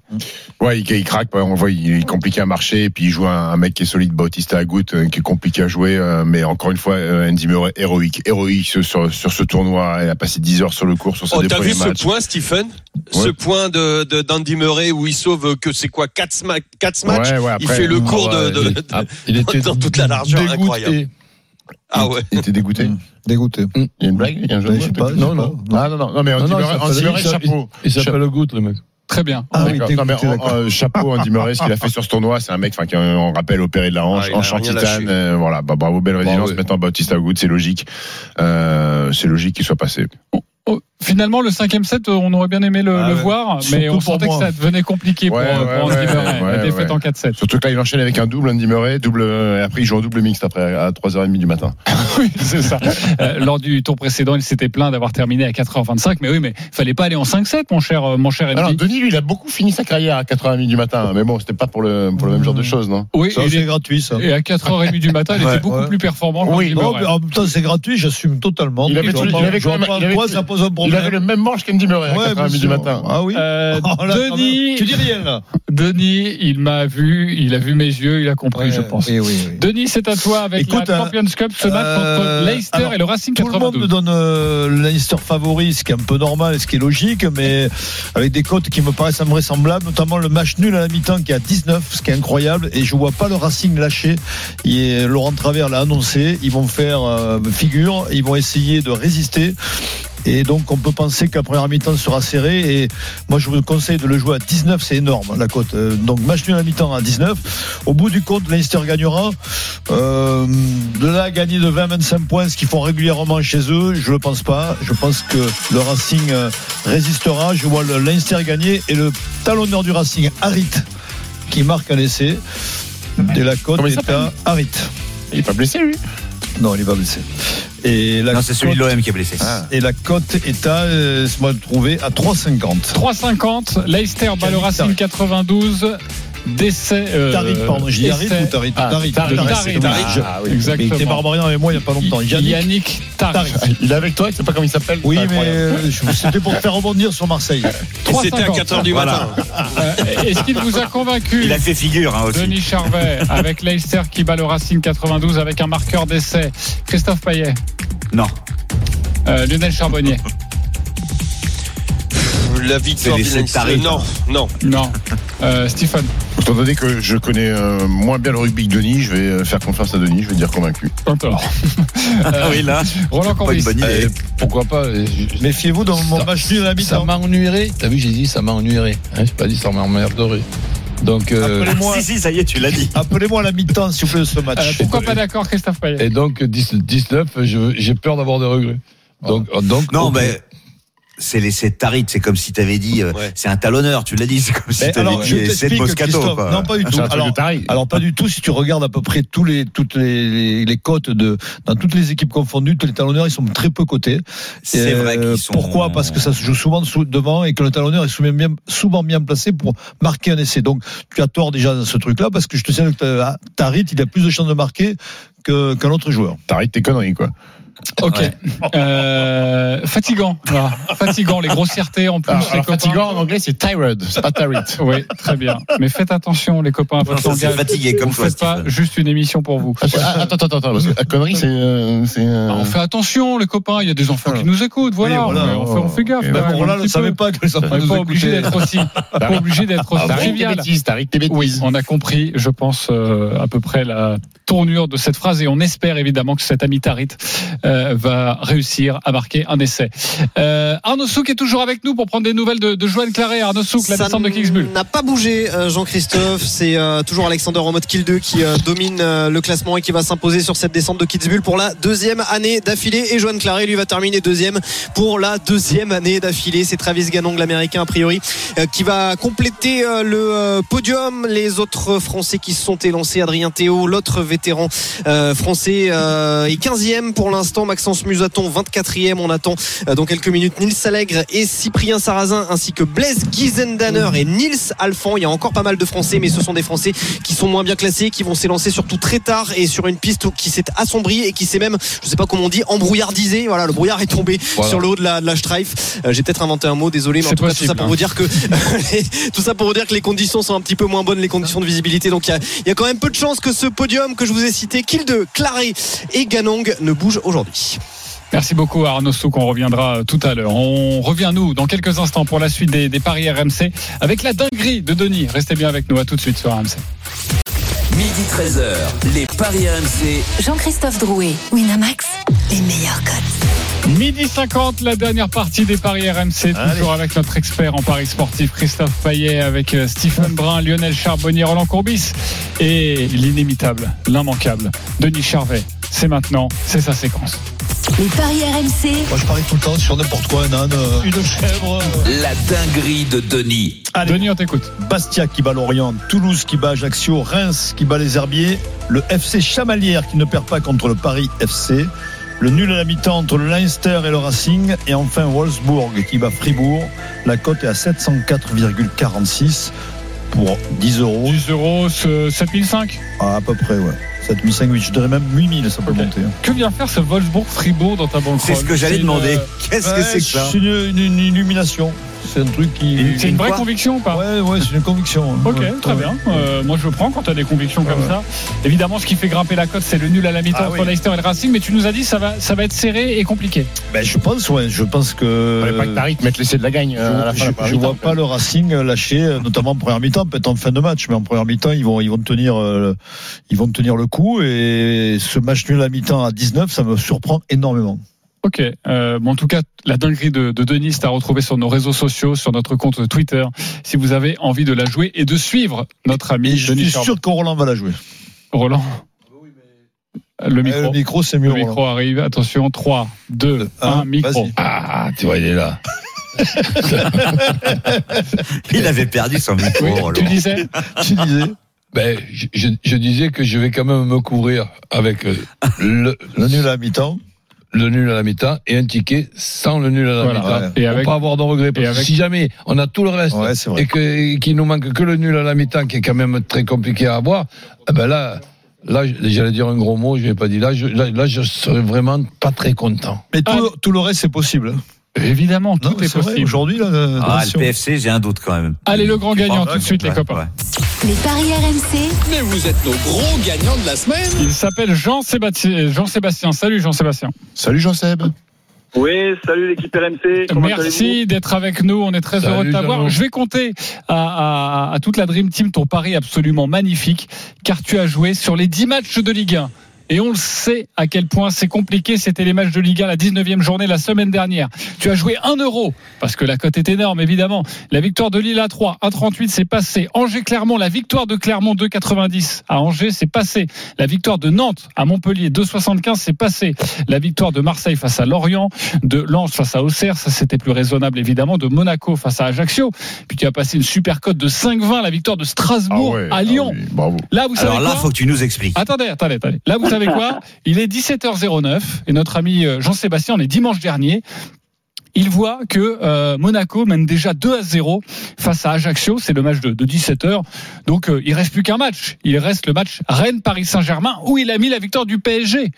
Ouais, il, il craque, on voit, il est compliqué à marcher, et puis il joue un, un mec qui est solide, Bautista Agut, euh, qui est compliqué à jouer, euh, mais encore une fois, euh, Andy Murray, héroïque, héroïque sur, sur, sur ce tournoi, il a passé 10 heures sur le cours, sur ses Oh, t'as vu ce point, Stephen? Ce point de, de d'Andy Murray où il sauve que c'est quoi 4 matchs Ouais, ouais, Il après, fait le cours de, de- il- de- ah, il était dans toute la largeur, dégoûté. incroyable. Ah ouais. Il était dégoûté. Dégoûté. Il y a une blague, il y a un jeu de pas, sais Non, pas. Ah non, non, non, mais Non, non, il il s'appelle- chapeau. Il s'appelle le Gout, le mec. Très bien. Ah oui, Non, mais, euh, chapeau Andy Murray, ce qu'il a fait sur ce tournoi, c'est un mec, enfin, qui on rappelle opéré de la hanche, Ah, il hanche en rien titane, euh, voilà, bah, bravo, belle résilience. oui. Maintenant, Bautista Agut, c'est logique, euh, c'est logique qu'il soit passé. Oh, finalement, le cinquième set, on aurait bien aimé le, Ah le voir, mais on sentait moi. que ça devenait compliqué Ouais, pour, ouais, pour Andy ouais, Murray. la ouais, défaite ouais. en 4-7. Surtout que là, il enchaîne avec un double Andy Murray, double, euh, et après, il joue en double mixte après, à 3h30 du matin. Oui, c'est ça. Euh, lors du tour précédent, il s'était plaint d'avoir terminé à 4h25, mais oui, mais fallait pas aller en 5-7, mon cher, euh, mon cher Alors, Andy. Denis, lui, il a beaucoup fini sa carrière à 4h30 du matin, mais bon, c'était pas pour le, pour le même genre de choses, non? Oui, c'est est- gratuit, ça. et à 4h30 du matin, il Ouais, était beaucoup ouais. plus performant. Oui, Non, mais en même temps, c'est gratuit, j'assume totalement. Il avait il avait il ça pose un Il avait le même manche qu'Andy Murray à Ouais, 4h30 bien du sûr. matin. Ah oui. Euh, Oh, là, Denis-. Tu dis rien, là. Denis, il m'a vu, il a vu mes yeux, il a compris, je pense. Oui, oui, oui. Denis, c'est à toi avec Écoute, la euh, Champions Cup, ce match euh, entre Leicester alors, et le Racing Tout le monde 92. me donne euh, le Leicester favori, ce qui est un peu normal et ce qui est logique, mais avec des cotes qui me paraissent invraisemblables, notamment le match nul à la mi-temps qui est à 19, ce qui est incroyable, et je vois pas le Racing lâcher. Et Laurent Travers l'a annoncé, ils vont faire euh, figure, ils vont essayer de résister. Et donc, on peut penser la première mi-temps sera serrée. Et moi, je vous conseille de le jouer à 19, c'est énorme, la cote. Euh, Donc, match nul à mi-temps à 19. Au bout du compte, Leicester gagnera. Euh, de là à gagner de 20-25 points, ce qu'ils font régulièrement chez eux, je ne pense pas. Je pense que le Racing euh, résistera. Je vois le Leinster gagner et le talonneur du Racing, Harit, qui marque un essai. Et la cote est à Harit. Il est pas blessé, lui? Non, il est pas blessé. Et la Non, c'est celui de cote- l'OM qui est blessé. Et la cote est à, euh, trouver, à 3,50. 3,50. Leicester bat le Racing 92. Décès. Euh, Tarit, pardon, j'ai dit Harit essai- ou Tarit Ah. Ah, oui. Exactement. Il était barbarian avec moi il n'y a pas longtemps. Yannick, Yannick Tarit. Il est avec toi, il sait pas comment il s'appelle? Oui, mais euh, je- c'était pour te faire rebondir sur Marseille. Et c'était à 4h du matin. Euh, Est-ce qu'il vous a convaincu Il a fait figure hein, aussi. Denis Charvet avec Leicester qui bat le Racing 92 avec un marqueur d'essai. Christophe Payet, Non. euh, Lionel Charbonnier. La victoire tarifs. Non, non. Non. Euh, Stephen. Étant donné que je connais euh, moins bien le rugby que Denis, je vais euh, faire confiance à Denis, je vais dire convaincu. Encore. Ah oui, là. Roland Pas une Corbis. Eh, pourquoi pas euh, je- Méfiez-vous dans mon Ça- match nul à la Ça m'ennuierait. T'as vu, j'ai dit ça m'ennuierait. Hein, j'ai pas dit ça m'emmerderait. Donc, euh, Appelez-moi Si, si, ça y est, tu l'as dit. appelez-moi à la mi-temps, s'il vous plaît, de ce Euh, match. pourquoi pas d'accord, Christophe Payet? Et donc 10 19, je- j'ai peur d'avoir des regrets. Donc, donc Non, mais c'est l'essai de Tarit. C'est comme si tu avais dit, euh, c'est un talonneur. Tu l'as dit. C'est comme si tu avais dit l'essai de t'explique, Moscato. Quoi. Non, pas du Ah, tout. c'est Alors, alors, pas du tout. Si tu regardes à peu près tous les, toutes les, les, les cotes de, dans toutes les équipes confondues, tous les talonneurs, ils sont très peu cotés. C'est Euh, vrai qu'ils sont- Pourquoi? Parce que ça se joue souvent sous- devant et que le talonneur est souvent bien, souvent bien placé pour marquer un essai. Donc, tu as tort déjà dans ce truc-là parce que je te sais que Tarit, il a plus de chances de marquer que, qu'un autre joueur. T'arrêtes tes conneries, quoi. Ok. Euh, fatigant. Voilà. Fatigant, les grossièretés en plus. Alors, les alors, copains. fatigant en anglais, c'est tired, c'est pas tired. Oui, très bien. Mais faites attention, les copains, à votre Ça, c'est fatigué comme Vous toi, faites pas juste une émission pour vous. Ah, Attends, attends, attends, parce que la connerie, c'est. euh, c'est, euh, Ah, On fait attention, les copains. Il y a des enfants qui nous écoutent. Voilà. Oui, voilà. On, fait, on fait gaffe. Et un ne savait pas que les enfants On nous pas obligé écoutaient. d'être aussi, pas obligé d'être aussi trivial. bêtises, t'arrêtes tes bêtises. Oui, on a compris, je pense, euh, à peu près la tournure de cette phrase et on espère évidemment que cet ami Tarit euh, va réussir à marquer un essai. Euh, Arnaud Souk est toujours avec nous pour prendre des nouvelles de, de Joanne Claret. Arnaud Souk, la Ça descente de Kingsbull. n'a pas bougé, euh, Jean-Christophe. C'est euh, toujours Alexander en mode kill 2 qui domine le classement et qui va s'imposer sur cette descente de Kitzbühel pour la deuxième année d'affilée. Et Johan Claret, lui, va terminer deuxième pour la deuxième année d'affilée. C'est Travis Ganong, l'américain, a priori, qui va compléter le podium. Les autres Français qui se sont élancés, Adrien Théo, l'autre vétéran français, est 15e pour l'instant. Maxence Musaton, 24e. On attend euh, dans quelques minutes Nils Allègre et Cyprien Sarrazin ainsi que Blaise Giesendaner et Nils Alphand. Il y a encore pas mal de Français, mais ce sont des Français qui sont moins bien classés, qui vont s'élancer surtout très tard et sur une piste qui s'est assombrie et qui s'est même, je sais pas comment on dit, embrouillardisé. Voilà, le brouillard est tombé Voilà. sur le haut de la, de la Streif. Euh, J'ai peut-être inventé un mot, désolé, mais en tout cas tout ça pour hein. vous dire que tout ça pour vous dire que les conditions sont un petit peu moins bonnes, les conditions de visibilité. Donc il y a, il y a quand même peu de chances que ce podium que je vous ai cité, Kill de Claré et Ganong, ne bouge aujourd'hui. Merci beaucoup Arnaud Souk, on reviendra tout à l'heure. On revient nous dans quelques instants pour la suite des paris RMC avec la dinguerie de Denis. Restez bien avec nous, à tout de suite sur RMC. Midi 13h, les Paris RMC. Jean-Christophe Drouet, Winamax, les meilleurs codes. Midi 50, la dernière partie des paris RMC, toujours avec notre expert en paris sportif Christophe Payet, avec euh, Stephen Brun, Lionel Charbonnier, Roland Courbis et l'inimitable, l'immanquable Denis Charvet. C'est maintenant, c'est sa séquence. Les paris RMC, Moi, je parie tout le temps sur n'importe quoi, un âne, euh, une chèvre. euh. La dinguerie de Denis. Allez. Denis, on t'écoute. Bastia qui bat Lorient, Toulouse qui bat Ajaccio, Reims qui bat les Herbiers, le FC Chamalières qui ne perd pas contre le Paris FC, le nul à la mi-temps entre le Leinster et le Racing, et enfin Wolfsburg qui bat Fribourg. La cote est à 704,46 pour 10 euros. 10 euros, ce 7005. Ah, à peu près, ouais. 7005, oui, je dirais même 8000, ça peut monter. hein. Que vient faire ce Wolfsburg-Fribourg dans ta banque C'est ce que j'allais demander. Qu'est-ce que c'est que ça C'est une, une- une illumination. C'est un truc qui. C'est une vraie conviction ou pas? Ouais, ouais, c'est une conviction. Ok, Ouais, très ouais. bien. Euh, moi, je prends quand tu as des convictions comme Ouais. ça. Évidemment, ce qui fait grimper la cote, c'est le nul à la mi-temps Ah entre oui. Leicester et le Racing. Mais tu nous as dit ça va, ça va être serré et compliqué. Ben, je pense, ouais, je pense que. Pas que t'arrêtes, mettre l'essai de la gagne Je, euh, à la fin la je- je vois pas le Racing lâcher, euh, notamment en première mi-temps, peut-être en fin de match, mais en première mi-temps, ils vont, ils vont tenir, euh, ils vont tenir le coup. Et ce match nul à mi-temps à 19, ça me surprend énormément. Ok. Euh, bon, en tout cas, la dinguerie de, de Denis, c'est à retrouver sur nos réseaux sociaux, sur notre compte Twitter, si vous avez envie de la jouer et de suivre notre ami Et je Denis suis Charbonnier. sûr que Roland va la jouer. Roland. Le micro. Euh, le micro, c'est mieux. Le Roland. micro arrive. Attention, 3, 2, 1, Un, micro. vas-y. Ah, tu vois, il est là. Il avait perdu son micro. Oui, Roland. tu disais Tu disais Ben, je, je- je disais que je vais quand même me couvrir avec euh, le, le nul à mi-temps. Le nul à la mi-temps et un ticket sans le nul à la Voilà. mi-temps. Ouais. Et Pour avec, pas avoir de regrets. Parce que si jamais on a tout le reste Ouais, et que qu'il nous manque que le nul à la mi-temps qui est quand même très compliqué à avoir, eh ben là, là, j'allais dire un gros mot, je l'ai pas dit. Là, je, là, là, je serais vraiment pas très content. Mais tout, Ah. le, tout le reste, c'est possible. Évidemment, tout Non, est possible. Aujourd'hui, là, Ah, le. PFC, j'ai un doute quand même. Allez, le grand gagnant, tout de suite, les copains. ouais. les paris RMC, Mais vous êtes nos gros gagnants de la semaine. Il s'appelle Jean-Sébastien. Jean-Sébastien. Salut, Jean-Sébastien. Salut Jean-Seb. Oui, salut l'équipe RMC. Comment Merci d'être avec nous. On est très Salut, heureux de t'avoir. Je vais compter à, à- à toute la Dream Team ton pari absolument magnifique, car tu as joué sur les 10 matchs de Ligue 1. Et on le sait à quel point c'est compliqué. C'était les matchs de Ligue 1, la 19e journée la semaine dernière. Tu as joué 1 euro, parce que la cote est énorme, évidemment. La victoire de Lille à 3, 1,38, c'est passé. Angers-Clermont, la victoire de Clermont, 2,90 à Angers, c'est passé. La victoire de Nantes à Montpellier, 2,75, c'est passé. La victoire de Marseille face à Lorient, de Lens face à Auxerre, ça c'était plus raisonnable, évidemment, de Monaco face à Ajaccio. Puis tu as passé une super cote de 5,20, la victoire de Strasbourg Ah ouais, à ah Lyon. oui, bravo. Là, vous savez Alors là, quoi faut que tu nous expliques. Attendez, attendez, attendez. Là, vous savez quoi Il est 17h09 et notre ami euh, Jean-Sébastien, on est dimanche dernier. Il voit que euh, Monaco mène déjà 2 à 0 face à Ajaccio. C'est le match de, de 17h. Donc, euh, il reste plus qu'un match. Il reste le match Rennes-Paris Saint-Germain où il a mis la victoire du PSG.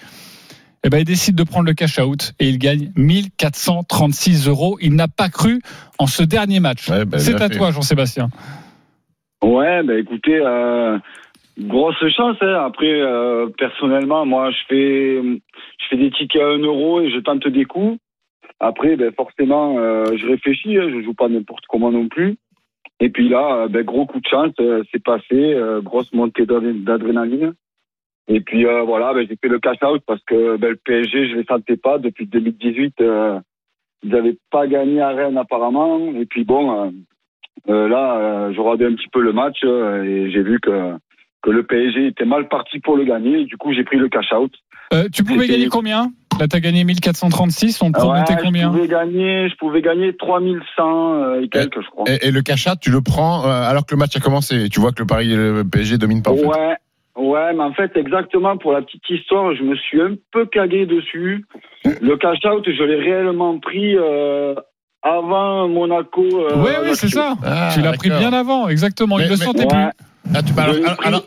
Eh ben, il décide de prendre le cash out et il gagne 1436 euros. Il n'a pas cru en ce dernier match. Ouais, bah, C'est à fait. toi, Jean-Sébastien. Ouais, bah écoutez, euh, grosse chance. Hein. Après, euh, personnellement, moi, je fais, je fais des tickets à 1 euro et je tente des coups. Après, ben, forcément, euh, je réfléchis. Hein, je joue pas n'importe comment non plus. Et puis là, euh, ben, gros coup de chance, euh, c'est passé, euh, grosse montée d'adré- d'adrénaline. Et puis euh, voilà, ben, j'ai fait le cash out parce que ben, le PSG, je les sentais pas depuis 2018. euh, ils n'avaient pas gagné à Rennes apparemment. Et puis bon, là, je regardais un petit peu le match et j'ai vu que que le PSG était mal parti pour le gagner. Et du coup, j'ai pris le cash out. Euh, tu pouvais gagner combien? Là, tu as gagné 1436. On Ouais, promettait combien je pouvais gagner, je pouvais gagner 3100 euh, et quelques, je crois. Et, et le cash out, tu le prends euh, alors que le match a commencé. Tu vois que le Paris le PSG domine pas. Ouais, ouais, mais en fait, exactement pour la petite histoire, je me suis un peu cagué dessus. Le cash out, je l'ai réellement pris euh, avant Monaco. euh, Oui, oui, c'est ça. Ah, tu l'as pris bien avant, exactement. Il Mais- le sentait Ouais. plus. Ah, tu-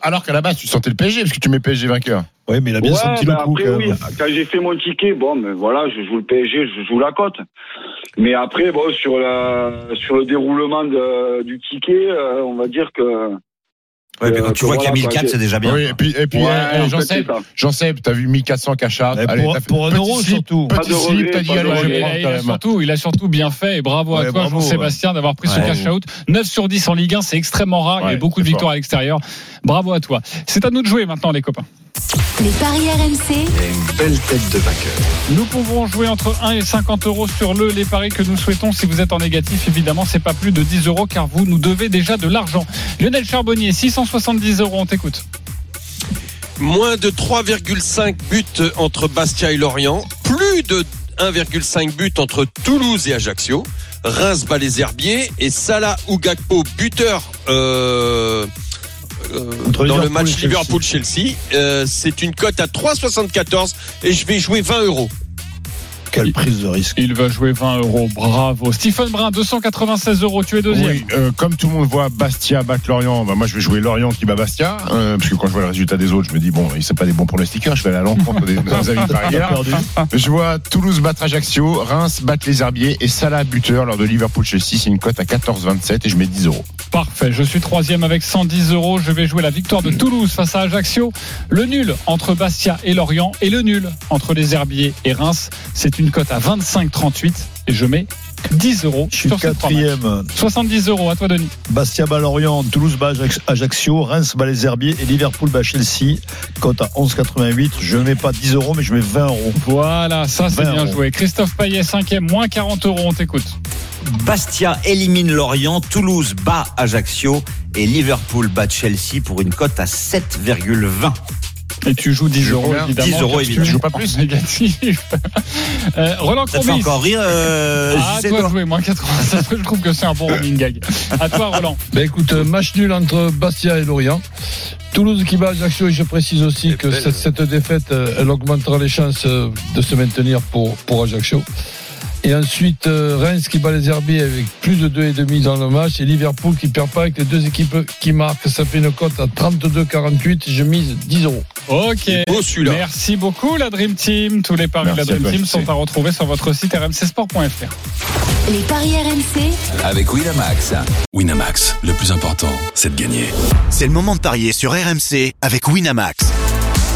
alors qu'à la base, tu sentais le PSG parce que tu mets PSG vainqueur. Oui, mais il a bien Ouais, senti bah le coup après, quand oui, quand j'ai fait mon ticket, bon, mais voilà, je joue le PSG, je joue la cote. Mais après, bon, sur la, sur le déroulement de- du ticket, euh, on va dire que. Ouais, mais Euh, quand tu vois qu'il y a voilà, 1004, quoi, c'est déjà bien. Oui, et puis, et puis Ouais, euh, en j'en sais, j'en sais, t'as vu 1400 cash out. Mais Allez, pour- t'as fait pour un petit euro, slip, surtout. Petit slip, t'as dit, allez, je vais Il a, surtout, il a surtout bien fait et bravo à toi Jean-Sébastien d'avoir pris ce cash out 9 sur 10 en Ligue 1 c'est extrêmement rare il y a beaucoup de victoires à l'extérieur. Bravo à toi. C'est à nous de jouer maintenant les copains. Les paris RMC, Et une belle tête de vainqueur. nous pouvons jouer entre 1 et 50 euros sur le les paris que nous souhaitons. Si vous êtes en négatif évidemment c'est pas plus de 10 euros car vous nous devez déjà de l'argent. Lionel Charbonnier 670 euros on t'écoute Moins de 3,5 buts entre Bastia et Lorient. Plus de 1,5 buts entre Toulouse et Ajaccio. Reims bat les Herbiers et Salah Ougakpo buteur euh, euh, dans le match. Liverpool-Chelsea. Euh, c'est une cote à 3,74 et je vais jouer 20 euros. Quelle prise de risque. il va jouer 20 euros bravo Stephen Brun 296 euros tu es deuxième Oui, euh, comme tout le monde voit Bastia battre Lorient, bah moi je vais jouer Lorient qui bat Bastia, euh, parce que quand je vois le résultat des autres, je me dis bon, ils sont pas des bons pronostiqueurs, je vais aller à l'encontre des, des amis. Je vois Toulouse battre Ajaccio, Reims battre les Herbiers et Salah buteur lors de Liverpool-Chelsea, c'est une cote à 14,27 et je mets 10 euros. Parfait, je suis troisième avec 110 euros. Je vais jouer la victoire de Toulouse face à Ajaccio. Le nul entre Bastia et Lorient et le nul entre les Herbiers et Reims. C'est une cote à 25,38 et je mets 10 euros Je suis sur ces trois matchs. quatrième. 70 euros à toi Denis. Bastia bat Lorient, Toulouse bat Ajax- Ajaccio, Reims bat les Herbiers et Liverpool bat Chelsea. Cote à 11,88. Je ne mets pas 10 euros, mais je mets 20 euros. Voilà, ça c'est 20 bien euros. joué. Christophe Payet, cinquième, moins 40 euros, on t'écoute. Bastia élimine Lorient, Toulouse bat Ajaccio et Liverpool bat Chelsea pour une cote à 7,20. Et tu joues 10 Je joue euros évidemment. 10 euros, tu évidemment. es Je joue pas plus Négatif. Euh, Roland Ça te fait Courbis. encore rire, euh, Ah, toi toi de jouer, moins 80. Je trouve que c'est un bon running gag. À toi Roland. Ben écoute, euh, match nul entre Bastia et Lorient. Toulouse qui bat Ajaccio et je précise aussi que cette, cette défaite, euh, elle augmentera les chances de se maintenir pour, pour Ajaccio. Et ensuite, euh, Reims qui bat les Herbiers avec plus de 2,5 dans le match. Et Liverpool qui perd pas avec les deux équipes qui marquent. Ça fait une cote à 32,48. Je mise 10 euros. Ok. beau. Merci beaucoup la Dream Team. Tous les paris de la Dream Team sont à retrouver sur votre site rmcsport.fr. les paris RMC, Avec Winamax. Winamax, le plus important, c'est de gagner. C'est le moment de parier sur RMC avec Winamax.